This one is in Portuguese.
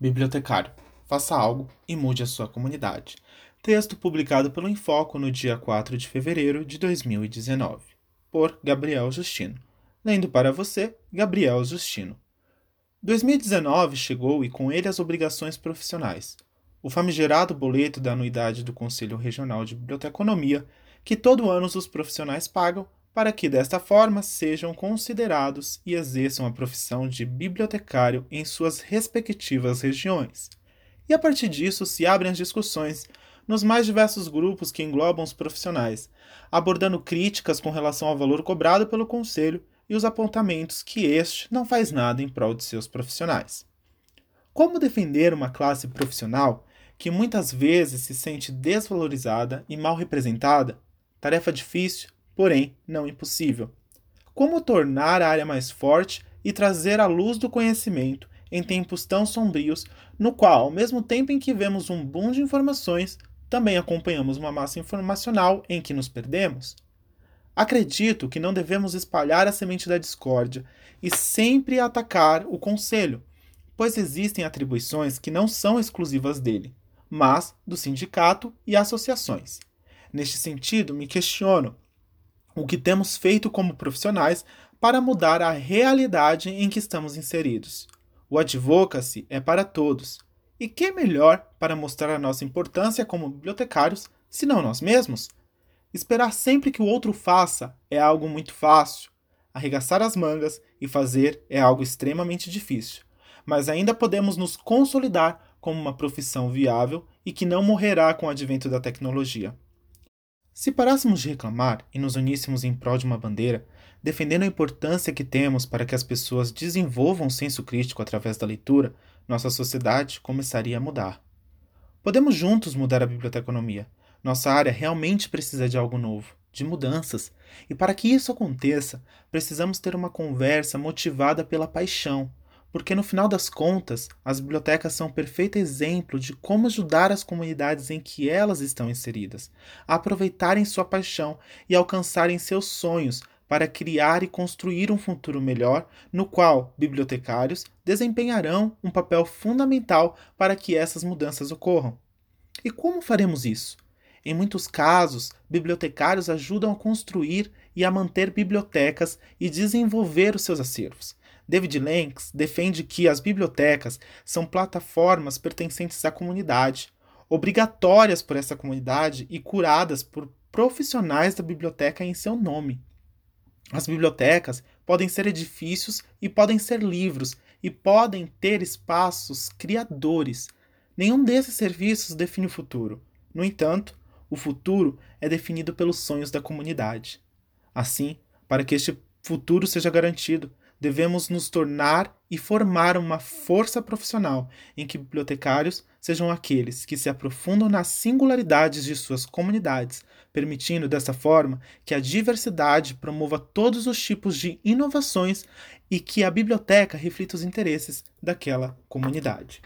Bibliotecário, faça algo e mude a sua comunidade. Texto publicado pelo Infoco no dia 4 de fevereiro de 2019, por Gabriel Justino. Lendo para você, Gabriel Justino. 2019 chegou e com ele as obrigações profissionais. O famigerado boleto da anuidade do Conselho Regional de Biblioteconomia, que todo ano os profissionais pagam para que desta forma sejam considerados e exerçam a profissão de bibliotecário em suas respectivas regiões. E a partir disso se abrem as discussões nos mais diversos grupos que englobam os profissionais, abordando críticas com relação ao valor cobrado pelo conselho e os apontamentos que este não faz nada em prol de seus profissionais. Como defender uma classe profissional que muitas vezes se sente desvalorizada e mal representada? Tarefa difícil, porém não impossível. Como tornar a área mais forte e trazer a luz do conhecimento em tempos tão sombrios, no qual, ao mesmo tempo em que vemos um boom de informações, também acompanhamos uma massa informacional em que nos perdemos? Acredito que não devemos espalhar a semente da discórdia e sempre atacar o conselho, pois existem atribuições que não são exclusivas dele, mas do sindicato e associações. Neste sentido, me questiono o que temos feito como profissionais para mudar a realidade em que estamos inseridos. O advocacy é para todos. E que melhor para mostrar a nossa importância como bibliotecários, senão nós mesmos? Esperar sempre que o outro faça é algo muito fácil. Arregaçar as mangas e fazer é algo extremamente difícil. Mas ainda podemos nos consolidar como uma profissão viável e que não morrerá com o advento da tecnologia. Se parássemos de reclamar e nos uníssemos em prol de uma bandeira, defendendo a importância que temos para que as pessoas desenvolvam um senso crítico através da leitura, nossa sociedade começaria a mudar. Podemos juntos mudar a biblioteconomia. Nossa área realmente precisa de algo novo, de mudanças, e para que isso aconteça, precisamos ter uma conversa motivada pela paixão, porque no final das contas, as bibliotecas são um perfeito exemplo de como ajudar as comunidades em que elas estão inseridas a aproveitarem sua paixão e alcançarem seus sonhos para criar e construir um futuro melhor, no qual bibliotecários desempenharão um papel fundamental para que essas mudanças ocorram. E como faremos isso? Em muitos casos, bibliotecários ajudam a construir e a manter bibliotecas e desenvolver os seus acervos David Lenks defende que as bibliotecas são plataformas pertencentes à comunidade, obrigatórias por essa comunidade e curadas por profissionais da biblioteca em seu nome. As bibliotecas podem ser edifícios e podem ser livros e podem ter espaços criadores. Nenhum desses serviços define o futuro. No entanto, o futuro é definido pelos sonhos da comunidade. Assim, para que este futuro seja garantido, devemos nos tornar e formar uma força profissional em que bibliotecários sejam aqueles que se aprofundam nas singularidades de suas comunidades, permitindo dessa forma que a diversidade promova todos os tipos de inovações e que a biblioteca reflita os interesses daquela comunidade.